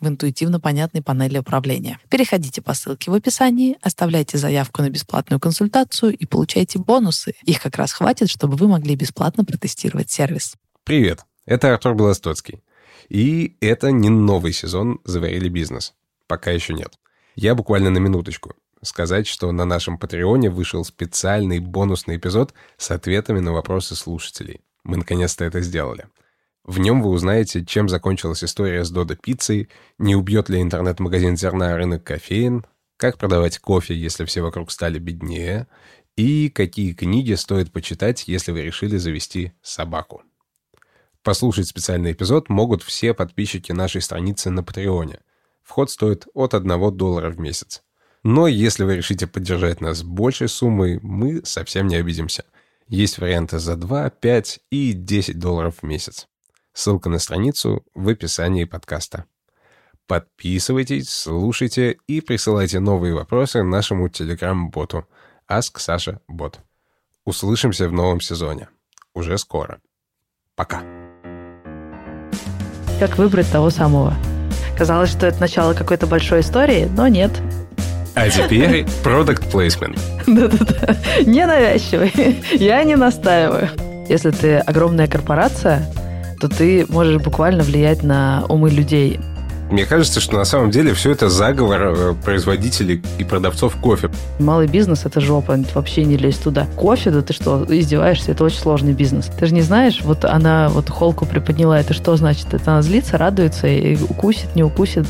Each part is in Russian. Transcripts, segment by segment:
в интуитивно понятной панели управления. Переходите по ссылке в описании, оставляйте заявку на бесплатную консультацию и получайте бонусы. Их как раз хватит, чтобы вы могли бесплатно протестировать сервис. Привет, это Артур Белостоцкий. И это не новый сезон «Заварили бизнес». Пока еще нет. Я буквально на минуточку. Сказать, что на нашем Патреоне вышел специальный бонусный эпизод с ответами на вопросы слушателей. Мы наконец-то это сделали. В нем вы узнаете, чем закончилась история с Додо пиццей, не убьет ли интернет-магазин зерна рынок кофеин, как продавать кофе, если все вокруг стали беднее, и какие книги стоит почитать, если вы решили завести собаку. Послушать специальный эпизод могут все подписчики нашей страницы на Патреоне. Вход стоит от 1 доллара в месяц. Но если вы решите поддержать нас большей суммой, мы совсем не обидимся. Есть варианты за 2, 5 и 10 долларов в месяц. Ссылка на страницу в описании подкаста. Подписывайтесь, слушайте и присылайте новые вопросы нашему телеграм-боту Ask Sasha Bot. Услышимся в новом сезоне. Уже скоро. Пока. Как выбрать того самого? Казалось, что это начало какой-то большой истории, но нет. А теперь product placement. Да-да-да. Ненавязчивый. Я не настаиваю. Если ты огромная корпорация, то ты можешь буквально влиять на умы людей. Мне кажется, что на самом деле все это заговор э, производителей и продавцов кофе. Малый бизнес – это жопа, вообще не лезь туда. Кофе, да ты что, издеваешься? Это очень сложный бизнес. Ты же не знаешь, вот она вот холку приподняла, это что значит? Это она злится, радуется и укусит, не укусит.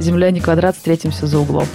Земля не квадрат, встретимся за углом.